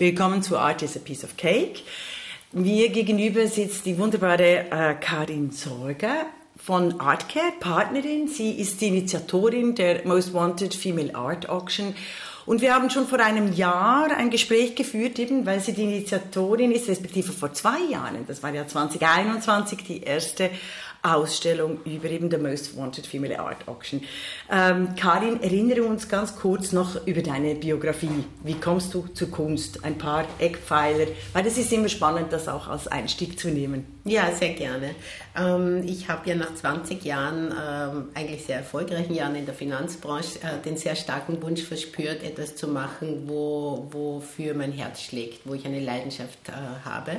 Willkommen zu Art is a Piece of Cake. Mir gegenüber sitzt die wunderbare äh, Karin Sorger von Artcare, Partnerin. Sie ist die Initiatorin der Most Wanted Female Art Auction. Und wir haben schon vor einem Jahr ein Gespräch geführt, eben weil sie die Initiatorin ist, respektive vor zwei Jahren. Das war ja 2021 die erste Ausstellung über eben The Most Wanted Female Art Auction. Ähm, Karin, erinnere uns ganz kurz noch über deine Biografie. Wie kommst du zur Kunst? Ein paar Eckpfeiler, weil das ist immer spannend, das auch als Einstieg zu nehmen. Ja, sehr gerne. Ähm, ich habe ja nach 20 Jahren, ähm, eigentlich sehr erfolgreichen Jahren in der Finanzbranche, äh, den sehr starken Wunsch verspürt, etwas zu machen, wo, wofür mein Herz schlägt, wo ich eine Leidenschaft äh, habe.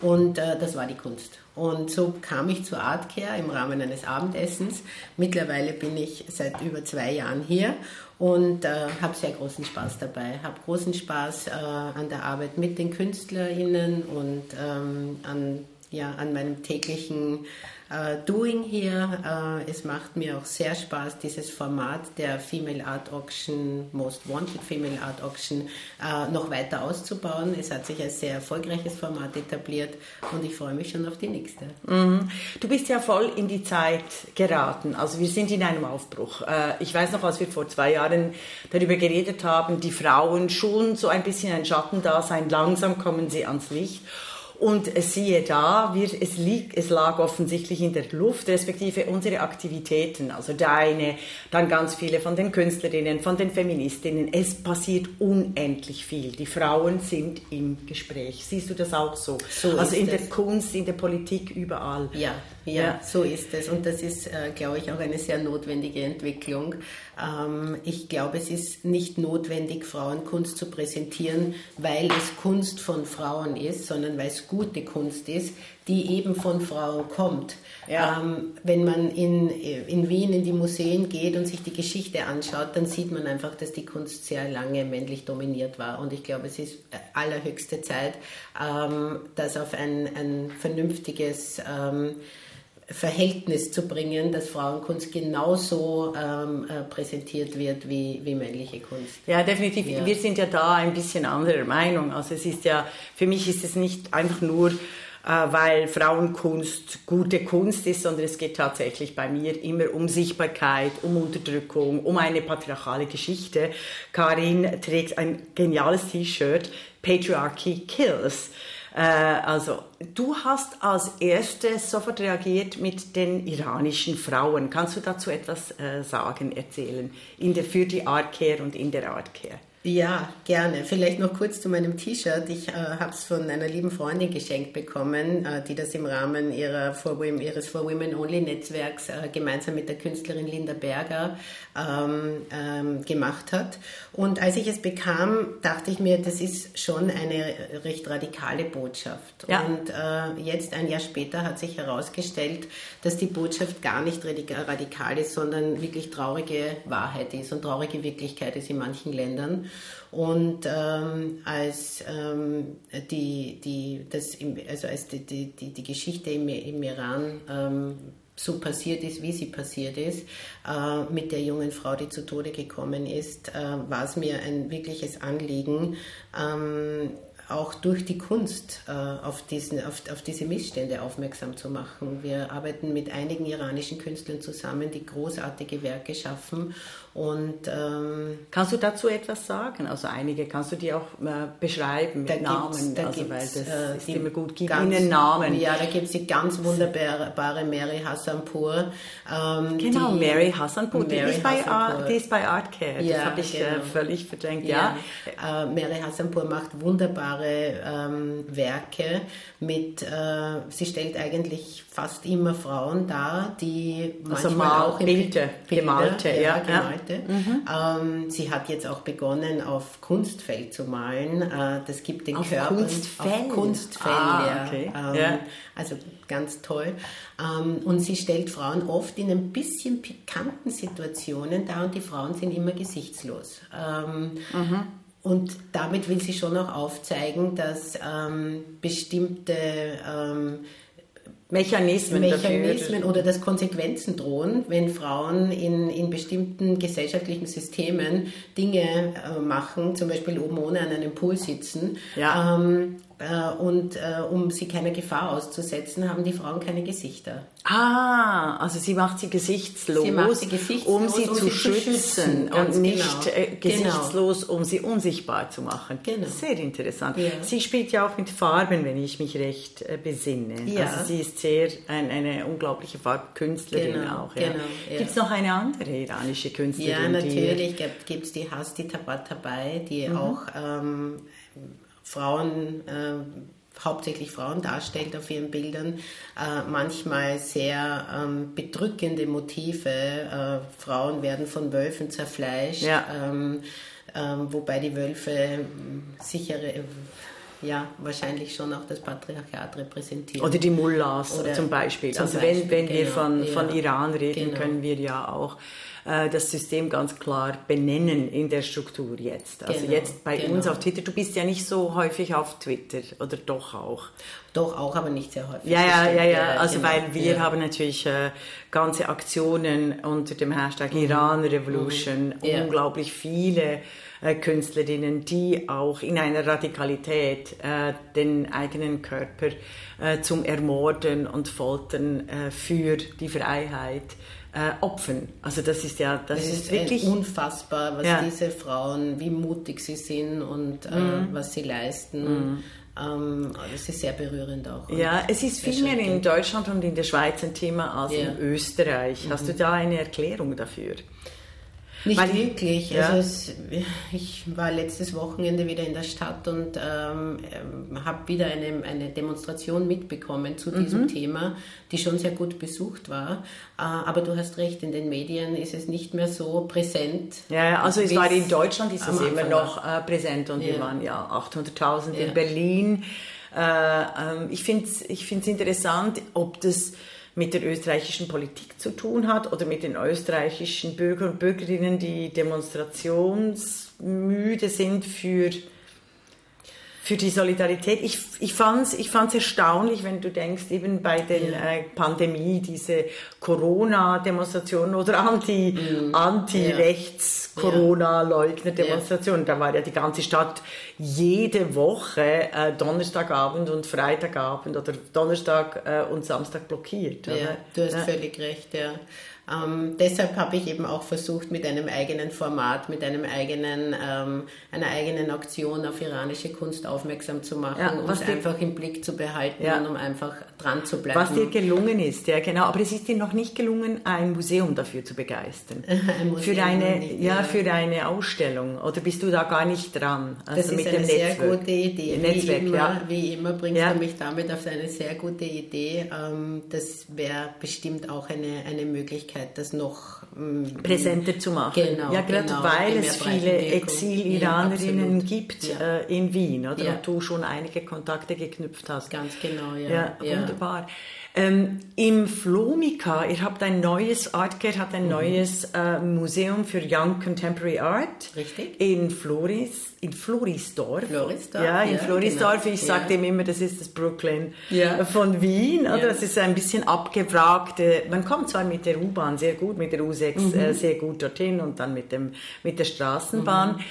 Und äh, das war die Kunst. Und so kam ich zu Artcare im Rahmen eines Abendessens. Mittlerweile bin ich seit über zwei Jahren hier und äh, habe sehr großen Spaß dabei. Habe großen Spaß äh, an der Arbeit mit den KünstlerInnen und ähm, an, ja, an meinem täglichen äh, Doing hier. Äh, es macht mir auch sehr Spaß, dieses Format der Female Art Auction, Most Wanted Female Art Auction, äh, noch weiter auszubauen. Es hat sich als sehr erfolgreiches Format etabliert und ich freue mich schon auf die nächste. Mhm. Du bist ja voll in die Zeit geraten. Also wir sind in einem Aufbruch. Ich weiß noch, als wir vor zwei Jahren darüber geredet haben, die Frauen schon so ein bisschen ein Schattendasein, langsam kommen sie ans Licht. Und siehe da, wir, es, liegt, es lag offensichtlich in der Luft, respektive unsere Aktivitäten, also deine, dann ganz viele von den Künstlerinnen, von den Feministinnen. Es passiert unendlich viel. Die Frauen sind im Gespräch. Siehst du das auch so? so also in es. der Kunst, in der Politik, überall. Ja, ja, so ist es. Und das ist, äh, glaube ich, auch eine sehr notwendige Entwicklung. Ähm, ich glaube, es ist nicht notwendig, Frauenkunst zu präsentieren, weil es Kunst von Frauen ist, sondern weil es gute Kunst ist, die eben von Frauen kommt. Ja. Ähm, wenn man in, in Wien in die Museen geht und sich die Geschichte anschaut, dann sieht man einfach, dass die Kunst sehr lange männlich dominiert war. Und ich glaube, es ist allerhöchste Zeit, ähm, das auf ein, ein vernünftiges ähm, Verhältnis zu bringen, dass Frauenkunst genauso ähm, äh, präsentiert wird wie, wie männliche Kunst. Ja, definitiv. Ja. Wir sind ja da ein bisschen anderer Meinung. Also es ist ja, für mich ist es nicht einfach nur, äh, weil Frauenkunst gute Kunst ist, sondern es geht tatsächlich bei mir immer um Sichtbarkeit, um Unterdrückung, um eine patriarchale Geschichte. Karin trägt ein geniales T-Shirt, Patriarchy Kills. Äh, also, du hast als erstes sofort reagiert mit den iranischen Frauen. Kannst du dazu etwas äh, sagen, erzählen? In der, für die Art Care und in der Art Care? Ja, gerne. Vielleicht noch kurz zu meinem T-Shirt. Ich äh, habe es von einer lieben Freundin geschenkt bekommen, äh, die das im Rahmen ihrer For Women, ihres For Women Only Netzwerks äh, gemeinsam mit der Künstlerin Linda Berger ähm, ähm, gemacht hat. Und als ich es bekam, dachte ich mir, das ist schon eine recht radikale Botschaft. Ja. Und äh, jetzt, ein Jahr später, hat sich herausgestellt, dass die Botschaft gar nicht radikal ist, sondern wirklich traurige Wahrheit ist und traurige Wirklichkeit ist in manchen Ländern. Und ähm, als ähm, die, die, das also als die, die, die, die Geschichte im, im Iran ähm, so passiert ist, wie sie passiert ist, äh, mit der jungen Frau, die zu Tode gekommen ist, äh, war es mir ein wirkliches Anliegen, ähm, auch durch die Kunst äh, auf, diesen, auf, auf diese Missstände aufmerksam zu machen. Wir arbeiten mit einigen iranischen Künstlern zusammen, die großartige Werke schaffen. Und, ähm, kannst du dazu etwas sagen? Also einige kannst du die auch äh, beschreiben mit Namen, da also, weil das äh, ist immer gut. Gib ganz, ihnen Namen. Ja, da gibt es die ganz wunderbare Mary Hassanpur. Ähm, genau, die, Mary Hassanpur, die, ist bei Art, die ist bei Art Care. Ja, das habe ich äh, genau. völlig verdrängt. Ja. ja. Äh, Mary Hassanpur macht wunderbare wunderbare ähm, Werke mit, äh, sie stellt eigentlich fast immer Frauen dar, die also manchmal mal auch Bilder, Bilder gemalte, ja, gemalte. Ja. Mhm. Ähm, sie hat jetzt auch begonnen, auf Kunstfell zu malen. Äh, das gibt den auf Körper Kunstfell. auf Kunstfell. Ah, ja. Okay. Ähm, ja. Also ganz toll. Ähm, und sie stellt Frauen oft in ein bisschen pikanten Situationen dar und die Frauen sind immer gesichtslos. Ähm, mhm. Und damit will sie schon auch aufzeigen, dass ähm, bestimmte ähm, Mechanismen, Mechanismen oder dass Konsequenzen drohen, wenn Frauen in, in bestimmten gesellschaftlichen Systemen Dinge äh, machen, zum Beispiel oben ohne an einem Pool sitzen. Ja. Ähm, äh, und äh, um sie keiner Gefahr auszusetzen, haben die Frauen keine Gesichter. Ah, also sie macht sie gesichtslos, sie macht sie gesichtslos um sie, um zu, sie schützen, schützen und nicht genau. äh, gesichtslos, genau. um sie unsichtbar zu machen. Genau. Sehr interessant. Ja. Sie spielt ja auch mit Farben, wenn ich mich recht äh, besinne. Ja. Also sie ist sehr ein, eine unglaubliche Farbkünstlerin genau. auch. Ja. Genau, ja. Gibt es noch eine andere iranische Künstlerin? Ja, natürlich gibt es die Hasti Tabatabai, die mhm. auch ähm, Frauen, äh, hauptsächlich Frauen darstellt auf ihren Bildern, äh, manchmal sehr ähm, bedrückende Motive. Äh, Frauen werden von Wölfen zerfleischt, ja. ähm, ähm wobei die Wölfe ähm, sichere ja, wahrscheinlich schon auch das Patriarchat repräsentieren. Oder die Mullahs Oder zum Beispiel. Zum also Beispiel, wenn, wenn genau, wir von, ja, von Iran reden, genau. können wir ja auch äh, das System ganz klar benennen in der Struktur jetzt. Also genau, jetzt bei genau. uns auf Twitter, du bist ja nicht so häufig auf Twitter oder doch auch? Doch auch, aber nicht sehr häufig. Ja, ja, ja, ja. Also genau. weil wir ja. haben natürlich äh, ganze Aktionen unter dem Hashtag mhm. Iran Revolution, mhm. unglaublich viele Künstlerinnen, die auch in einer Radikalität äh, den eigenen Körper äh, zum Ermorden und Foltern äh, für die Freiheit äh, opfern. Also das ist ja, das, das ist, ist, wirklich unfassbar, was ja. diese Frauen, wie mutig sie sind und äh, mhm. was sie leisten. Mhm. Ähm, es ist sehr berührend auch. Ja, es ist viel mehr in Deutschland und in der Schweiz ein Thema als ja. in Österreich. Hast mhm. du da eine Erklärung dafür? Nicht Weil, wirklich. Ja. Also es, ich war letztes Wochenende wieder in der Stadt und ähm, ähm habe wieder eine, eine Demonstration mitbekommen zu diesem mhm. Thema, die schon sehr gut besucht war. Äh, aber du hast recht, in den Medien ist es nicht mehr so präsent. Ja, also es war in Deutschland ist es immer noch äh, präsent und ja. wir waren ja 800.000 ja. in Berlin. Äh, ähm, ich finde es ich interessant, ob das mit der österreichischen Politik zu tun hat oder mit den österreichischen Bürger und Bürgerinnen, die demonstrationsmüde sind für für die Solidarität. Ich, ich fand es ich fand's erstaunlich, wenn du denkst, eben bei der ja. äh, Pandemie, diese Corona-Demonstrationen oder Anti, mhm. Anti-Rechts-Corona-Leugner-Demonstrationen, ja. da war ja die ganze Stadt jede Woche äh, Donnerstagabend und Freitagabend oder Donnerstag äh, und Samstag blockiert. Ja, oder? du hast völlig recht, ja. Ähm, deshalb habe ich eben auch versucht, mit einem eigenen Format, mit einem eigenen, ähm, einer eigenen Aktion auf iranische Kunst aufmerksam zu machen, ja, um es einfach im Blick zu behalten ja. und um einfach dran zu bleiben. Was dir gelungen ist, ja genau. Aber es ist dir noch nicht gelungen, ein Museum dafür zu begeistern. ein Museum für eine, nicht, ja, ja, für eine Ausstellung. Oder bist du da gar nicht dran? Also das ist eine sehr Netzwerk. gute Idee. Netzwerk, wie, immer, ja. wie immer bringst du mich damit auf eine sehr gute Idee. Ähm, das wäre bestimmt auch eine, eine Möglichkeit Möglichkeit, das noch präsenter zu machen. Genau, ja, gerade genau, weil es viele Exil-Iranerinnen ja, gibt ja. Äh, in Wien, oder? Ja. Und du schon einige Kontakte geknüpft hast. Ganz genau, ja. Ja, wunderbar. Ähm, Im Flomika, ihr habt ein neues, Artcare hat ein mhm. neues äh, Museum für Young Contemporary Art. Richtig. In Floris, in Florisdorf. Florisdorf. Ja, in ja, Florisdorf. Genau. Ich sage dem immer, das ist das Brooklyn ja. von Wien. Oder? Ja. Das ist ein bisschen abgewragte. Man kommt zwar mit der U-Bahn sehr gut, mit der U6 mhm. äh, sehr gut dorthin und dann mit, dem, mit der Straßenbahn. Mhm.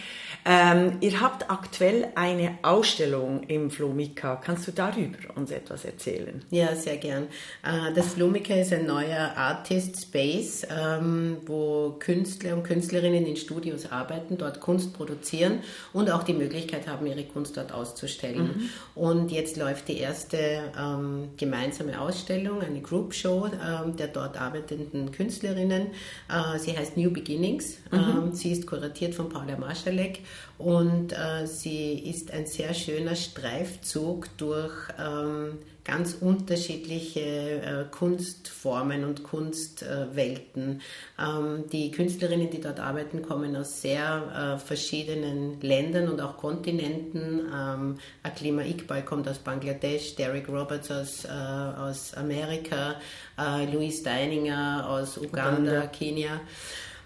Ähm, ihr habt aktuell eine Ausstellung im Flomika. Kannst du darüber uns etwas erzählen? Ja, sehr gern. Äh, das Flomika ist ein neuer Artist Space, ähm, wo Künstler und Künstlerinnen in Studios arbeiten, dort Kunst produzieren und auch die Möglichkeit haben, ihre Kunst dort auszustellen. Mhm. Und jetzt läuft die erste ähm, gemeinsame Ausstellung, eine Group Show ähm, der dort arbeitenden Künstlerinnen. Äh, sie heißt New Beginnings. Mhm. Ähm, sie ist kuratiert von Paula Marschalek und äh, sie ist ein sehr schöner Streifzug durch ähm, ganz unterschiedliche äh, Kunstformen und Kunstwelten. Ähm, die Künstlerinnen, die dort arbeiten, kommen aus sehr äh, verschiedenen Ländern und auch Kontinenten. Ähm, Aklima Iqbal kommt aus Bangladesch, Derek Roberts aus, äh, aus Amerika, Louise Deininger aus Uganda, Uganda. Kenia.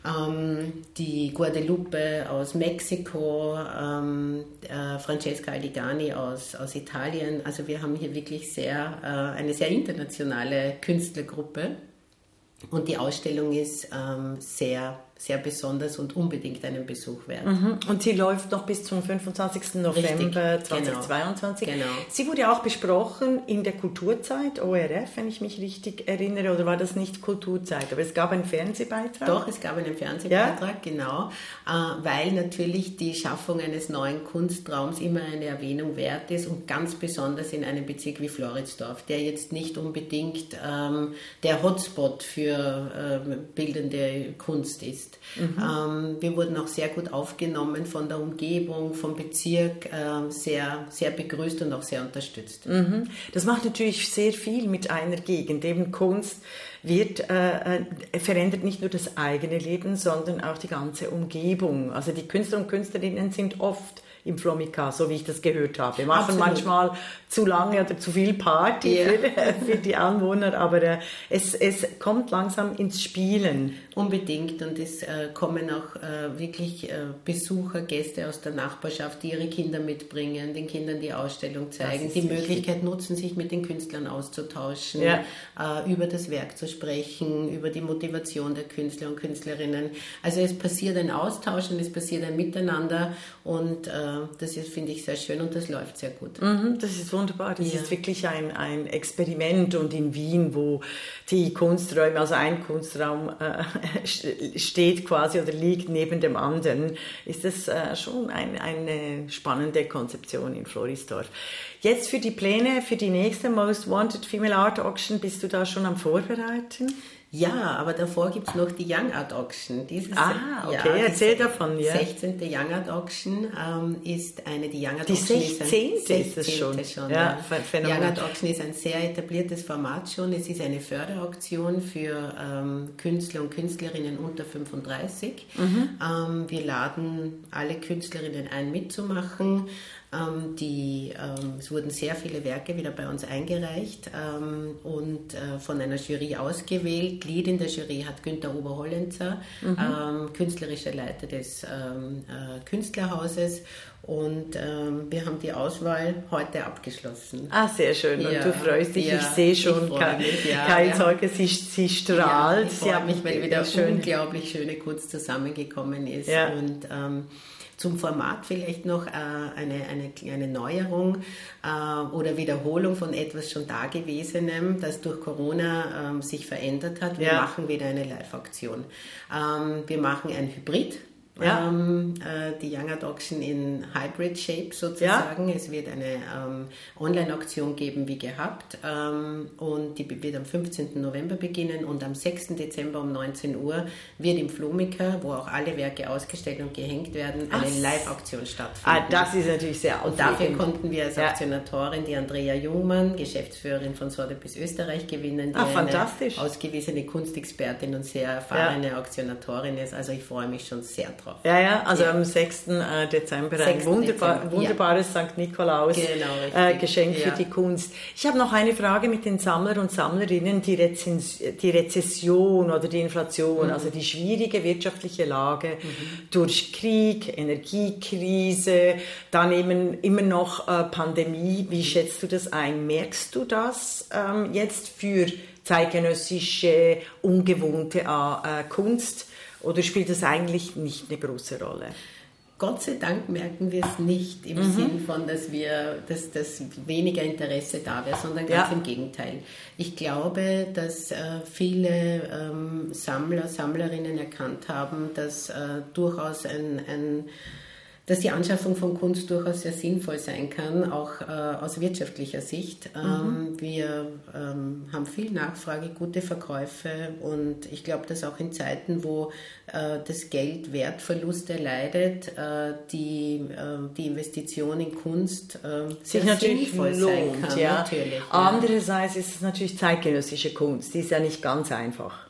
Ähm, die Guadalupe aus Mexiko, ähm, äh, Francesca Aligani aus, aus Italien. Also wir haben hier wirklich sehr, äh, eine sehr internationale Künstlergruppe. Und die Ausstellung ist ähm, sehr sehr besonders und unbedingt einen Besuch wert. Mhm. Und sie läuft noch bis zum 25. November Richtig, 2022. Genau. genau. Sie wurde auch besprochen in der Kulturzeit, ORF, wenn ich mich richtig erinnere, oder war das nicht Kulturzeit? Aber es gab einen Fernsehbeitrag. Doch, es gab einen Fernsehbeitrag, ja? genau, äh, weil natürlich die Schaffung eines neuen Kunstraums immer eine Erwähnung wert ist und ganz besonders in einem Bezirk wie Floridsdorf, der jetzt nicht unbedingt ähm, der Hotspot für äh, bildende Kunst ist. Mhm. Ähm, wir wurden auch sehr gut aufgenommen von der Umgebung, vom Bezirk, äh, sehr, sehr begrüßt und auch sehr unterstützt. Mhm. Das macht natürlich sehr viel mit einer Gegend. Eben Kunst wird, äh, äh, verändert nicht nur das eigene Leben, sondern auch die ganze Umgebung. Also die Künstler und Künstlerinnen sind oft im Flomika, so wie ich das gehört habe. Wir machen Absolut. manchmal zu lange oder zu viel Party yeah. für, für, die Anwohner, aber äh, es, es kommt langsam ins Spielen. Unbedingt und es äh, kommen auch äh, wirklich äh, Besucher, Gäste aus der Nachbarschaft, die ihre Kinder mitbringen, den Kindern die Ausstellung zeigen, die Möglichkeit nutzen, sich mit den Künstlern auszutauschen, ja. Äh, über das Werk zu sprechen, über die Motivation der Künstler und Künstlerinnen. Also es passiert ein Austausch und es passiert ein Miteinander und äh, das ist, finde ich, sehr schön und das läuft sehr gut. Mhm, das ist wunderbar. Das ja. ist wirklich ein, ein Experiment und in Wien, wo die Kunsträume, also ein Kunstraum äh, steht quasi oder liegt neben dem anderen, ist das äh, schon ein, eine spannende Konzeption in Florisdorf. Jetzt für die Pläne für die nächste Most Wanted Female Art Auction, bist du da schon am Vorbereiten? Ja, aber davor gibt es noch die Young Art Auction. Dieses, ah, okay, ja, erzähl davon. Ja. 16. Young Art Auction ähm, ist eine, die Young Art die Auction 16. ist, ein, ist es schon. schon ja, ja. Young Art Auction ist ein sehr etabliertes Format schon. Es ist eine Förderauktion für ähm, Künstler und Künstlerinnen unter 35. Mhm. Ähm, wir laden alle Künstlerinnen ein, mitzumachen. Ähm, die, ähm, es wurden sehr viele Werke wieder bei uns eingereicht ähm, und äh, von einer Jury ausgewählt. Lied in der Jury hat Günter Oberhollenzer, mhm. künstlerischer Leiter des äh, Künstlerhauses. Und ähm, wir haben die Auswahl heute abgeschlossen. Ah, sehr schön. Und ja, du freust dich. Ja, ich sehe schon, ich ja, keine Sorge, sie, sie strahlt. ich freue mich, weil wieder schön. unglaublich schöne Kunst zusammengekommen ist. Und ähm, zum Format vielleicht noch äh, eine, eine kleine Neuerung äh, oder Wiederholung von etwas schon Dagewesenem, das durch Corona ähm, sich verändert hat. Wir machen wieder eine Live-Aktion. Ähm, wir machen ein Hybrid. Ja. Ähm, äh, die Young Adoption in Hybrid Shape sozusagen. Ja. Es wird eine ähm, Online-Auktion geben wie gehabt ähm, und die wird am 15. November beginnen und am 6. Dezember um 19 Uhr wird im Flumiker, wo auch alle Werke ausgestellt und gehängt werden, eine Live-Auktion stattfinden. Ah, das ist natürlich sehr Und dafür konnten wir als ja. Aktionatorin die Andrea Jungmann, Geschäftsführerin von Sotheby's Österreich, gewinnen, die ah, fantastisch. eine ausgewiesene Kunstexpertin und sehr erfahrene Auktionatorin ist. Also ich freue mich schon sehr drauf drauf. Ja, ja, also ja. am 6. Äh, Dezember 6. ein wunderbar, Dezember. wunderbares ja. St. Nikolaus genau, äh, für die Kunst. Ich habe noch eine Frage mit den Sammler und Sammlerinnen, die, Rezens die Rezession oder die Inflation, mhm. also die schwierige wirtschaftliche Lage mhm. durch Krieg, Energiekrise, dann eben immer noch äh, Pandemie. Wie schätzt du das ein? Merkst du das ähm, jetzt für zeitgenössische, ungewohnte äh, Kunst? Oder spielt das eigentlich nicht eine große Rolle? Gott sei Dank merken wir es nicht im mhm. Sinn von, dass wir, dass, dass weniger Interesse da wäre, sondern ganz ja. im Gegenteil. Ich glaube, dass äh, viele ähm, Sammler, Sammlerinnen erkannt haben, dass äh, durchaus ein, ein dass die Anschaffung von Kunst durchaus sehr sinnvoll sein kann, auch äh, aus wirtschaftlicher Sicht. Mhm. Ähm, wir ähm, haben viel Nachfrage, gute Verkäufe und ich glaube, dass auch in Zeiten, wo äh, das Geld Wertverlust erleidet, äh, die, äh, die Investition in Kunst äh, sich natürlich lohnt. Sein kann, ja. Natürlich, ja. Andererseits ist es natürlich zeitgenössische Kunst, die ist ja nicht ganz einfach.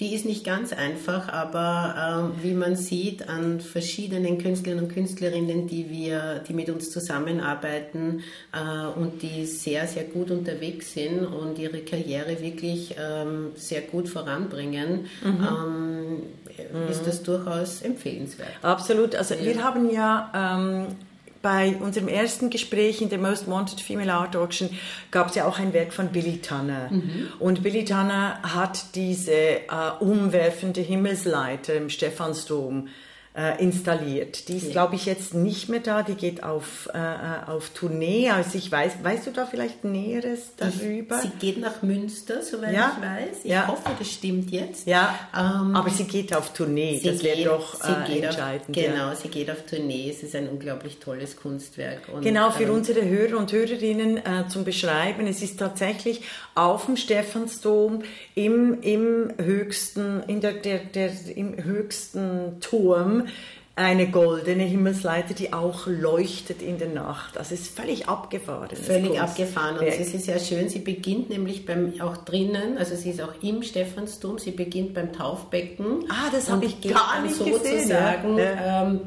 Die ist nicht ganz einfach, aber ähm, wie man sieht an verschiedenen Künstlern und Künstlerinnen, die wir, die mit uns zusammenarbeiten äh, und die sehr, sehr gut unterwegs sind und ihre Karriere wirklich ähm, sehr gut voranbringen, mhm. ähm, ist das durchaus empfehlenswert. Absolut. Also ja. wir haben ja ähm, bei unserem ersten Gespräch in der Most Wanted Female Art Auction gab es ja auch ein Werk von Billy Tanner. Mhm. Und Billy Tanner hat diese äh, umwerfende Himmelsleiter im Stephansdom äh, installiert. Die ist, ja. glaube ich, jetzt nicht mehr da. Die geht auf, äh, äh, auf Tournee. Also ich weiß, weißt du da vielleicht Näheres darüber? Sie geht nach Münster, soweit ja. ich weiß. Ich ja. hoffe, das stimmt jetzt. Ja, ähm, aber sie geht auf Tournee. Das wäre doch äh, entscheidend. Auf, genau, sie geht auf Tournee. Es ist ein unglaublich tolles Kunstwerk. Und, genau, für ähm, unsere Hörer und Hörerinnen äh, zum Beschreiben. Es ist tatsächlich auf dem Stephansdom im, im höchsten, in der, der, der, im höchsten Turm eine goldene Himmelsleiter, die auch leuchtet in der Nacht. Das ist völlig abgefahren. Völlig abgefahren. Und es ist sehr schön. Sie beginnt nämlich beim, auch drinnen, also sie ist auch im Stephansdom, sie beginnt beim Taufbecken. Ah, das habe ich gar nicht sozusagen, gesehen. Ja. Ähm,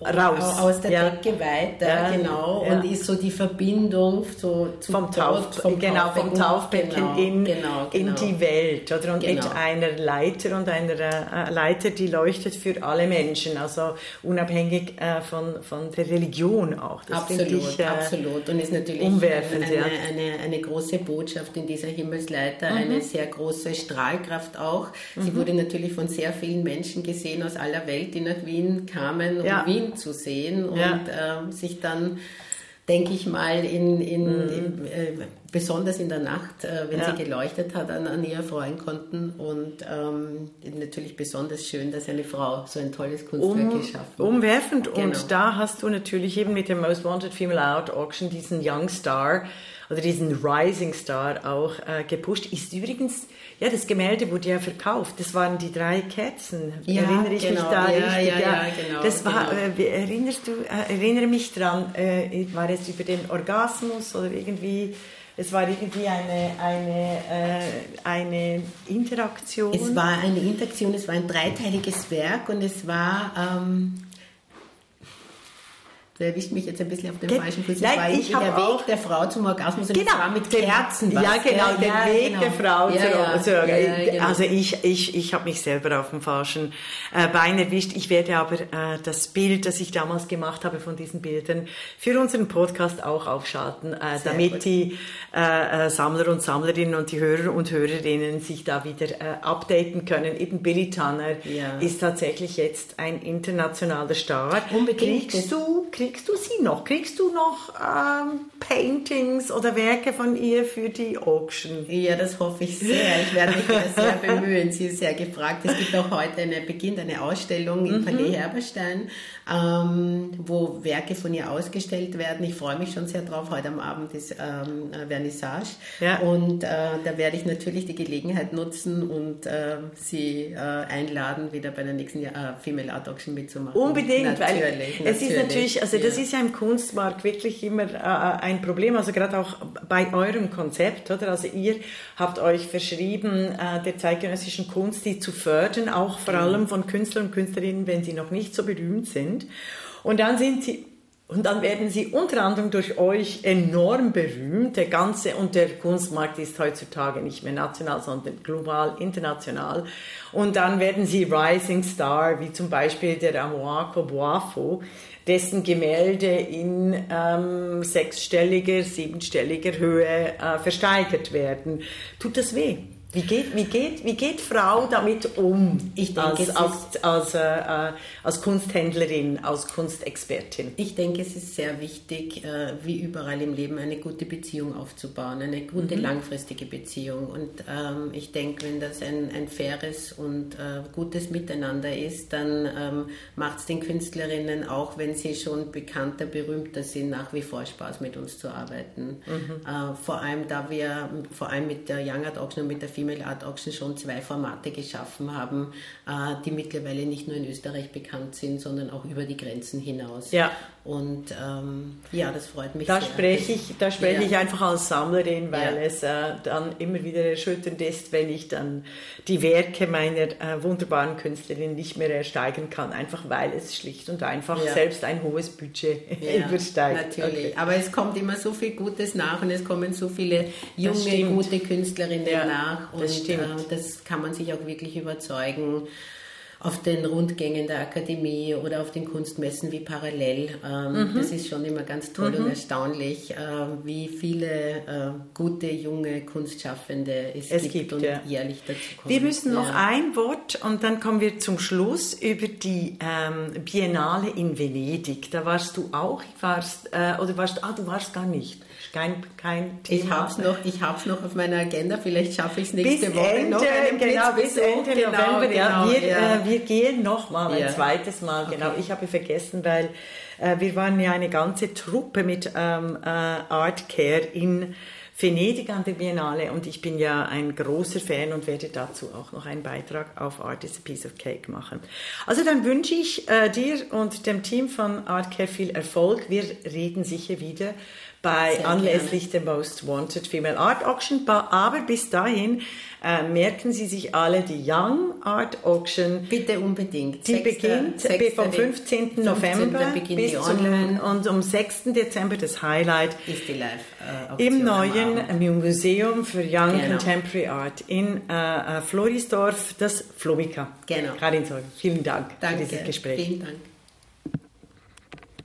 raus. Aus der ja. Decke weiter, ja. genau. Ja. Und ist so die Verbindung so vom, Tauf, vom genau, vom Taufbecken genau, in, genau, genau. in die Welt. Oder? Und genau. mit einer Leiter und einer äh, Leiter, die leuchtet für alle Menschen, also unabhängig äh, von, von der Religion auch. Das absolut, ich, äh, absolut. Und ist natürlich umwerfend, eine, eine, eine, große Botschaft in dieser Himmelsleiter, mhm. eine sehr große Strahlkraft auch. Sie mhm. wurde natürlich von sehr vielen Menschen gesehen aus aller Welt, die nach Wien kamen, um Wien Film zu sehen und ja. äh, sich dann denke ich mal, in, in, mhm. in äh, besonders in der Nacht, äh, wenn ja. sie geleuchtet hat, an, an ihr freuen konnten. Und ähm, natürlich besonders schön, dass eine Frau so ein tolles Kunstwerk um, geschaffen hat. Umwerfend. Genau. Und da hast du natürlich eben mit dem Most Wanted Female Art Auction diesen Young Star oder diesen Rising Star auch äh, gepusht. Ist übrigens ja, das Gemälde wurde ja verkauft. Das waren die drei Kerzen. Ja, Erinnere ich genau. mich da ja, richtig? Ja, ja, genau. Das war, genau. äh, erinnerst du, äh, erinnere mich dran, äh, war es über den Orgasmus oder irgendwie, es war irgendwie eine, eine, äh, eine Interaktion? Es war eine Interaktion, es war ein dreiteiliges Werk und es war... Ähm Du erwischt mich jetzt ein bisschen auf dem Ge falschen Fuß. Nein, ich der Weg der Frau zum Orgasmus und genau, zwar mit Kerzen. Ja, genau, der ja, Weg genau. der Frau ja, zum ja, genau. Also ich, ich, ich habe mich selber auf dem falschen äh, Bein erwischt. Ich werde aber äh, das Bild, das ich damals gemacht habe von diesen Bildern, für unseren Podcast auch aufschalten, äh, damit gut. die äh, äh, Sammler und Sammlerinnen und die Hörer und Hörerinnen sich da wieder updaten können. Eben Billy Tanner ist tatsächlich jetzt ein internationaler Star. Unbedingt. Kriegst du, kriegst kriegst du sie noch? Kriegst du noch ähm, Paintings oder Werke von ihr für die Auction? Ja, das hoffe ich sehr. Ich werde mich sehr bemühen. Sie ist sehr gefragt. Es gibt auch heute eine, beginnt eine Ausstellung im mhm. Palais Herberstein, ähm, wo Werke von ihr ausgestellt werden. Ich freue mich schon sehr drauf. Heute am Abend ist ähm, Vernissage. Ja. Und äh, da werde ich natürlich die Gelegenheit nutzen und äh, sie äh, einladen, wieder bei der nächsten äh, Female Art Auction mitzumachen. Unbedingt, natürlich, weil es natürlich. ist natürlich, also das ist ja im Kunstmarkt wirklich immer äh, ein Problem, also gerade auch bei eurem Konzept, oder? Also ihr habt euch verschrieben, äh, der zeitgenössischen Kunst, die zu fördern, auch vor allem von Künstlern und Künstlerinnen, wenn sie noch nicht so berühmt sind. Und dann sind sie und dann werden sie unter anderem durch euch enorm berühmt. Der ganze, und der Kunstmarkt ist heutzutage nicht mehr national, sondern global, international. Und dann werden sie Rising Star, wie zum Beispiel der Amoako Boafo, dessen Gemälde in ähm, sechsstelliger, siebenstelliger Höhe äh, versteigert werden. Tut das weh? Wie geht, wie, geht, wie geht Frau damit um ich denke, als, als, als, äh, als Kunsthändlerin, als Kunstexpertin? Ich denke, es ist sehr wichtig, äh, wie überall im Leben, eine gute Beziehung aufzubauen, eine gute mhm. langfristige Beziehung. Und ähm, ich denke, wenn das ein, ein faires und äh, gutes Miteinander ist, dann ähm, macht es den Künstlerinnen, auch wenn sie schon bekannter, berühmter sind, nach wie vor Spaß mit uns zu arbeiten. Mhm. Äh, vor allem, da wir, vor allem mit der Young Art Auction und mit der Film Female Art Auction schon zwei Formate geschaffen haben, äh, die mittlerweile nicht nur in Österreich bekannt sind, sondern auch über die Grenzen hinaus. Ja. Und ähm, ja, das freut mich da sehr. Spreche ich, da spreche Ja. ich einfach als Sammlerin, weil Ja. es äh, dann immer wieder erschütternd ist, wenn ich dann die Werke meiner äh, wunderbaren Künstlerin nicht mehr ersteigen kann, einfach weil es schlicht und einfach Ja. selbst ein hohes Budget übersteigt. Natürlich. Okay. Aber es kommt immer so viel Gutes nach und es kommen so viele junge, gute Künstlerinnen nach. Und das stimmt. Äh, das kann man sich auch wirklich überzeugen auf den Rundgängen der Akademie oder auf den Kunstmessen wie parallel. Ähm, Mhm. Das ist schon immer ganz toll und erstaunlich, äh, wie viele äh, gute junge Kunstschaffende es, Es gibt, gibt, und ja. jährlich dazu kommen. Wir müssen noch Ja. ein Wort und dann kommen wir zum Schluss über die ähm, Biennale in Venedig. Da warst du auch, warst, äh, oder warst, ah, du warst gar nicht. Kein, kein Thema. Ich habe es noch, ich hab's noch auf meiner Agenda, vielleicht schaffe ich es bis nächste Woche Ende, noch. einen genau, bis. Ende Genau, November. genau, wir, ja. Äh, wir gehen nochmal ein Ja. zweites Mal. Genau, Okay. ich habe vergessen, weil äh, wir waren ja eine ganze Truppe mit ähm, äh, Art Care in Venedig an der Biennale und ich bin ja ein großer Fan und werde dazu auch noch einen Beitrag auf Art is a Piece of Cake machen. Also dann wünsche ich äh, dir und dem Team von Art Care viel Erfolg. Wir reden sicher wieder bei Sehr anlässlich der Most Wanted Female Art Auction. Aber bis dahin äh, merken Sie sich alle die Young Art Auction. Bitte unbedingt. Die Sechster- beginnt sechster- vom 15. November beginnt bis zum, und am 6. Dezember das Highlight ist die live im neuen Museum für Young Genau. Contemporary Art in äh, äh, Florisdorf, das Flomika. Genau. Karin Sorg, vielen Dank Danke. für dieses Gespräch. Vielen Dank.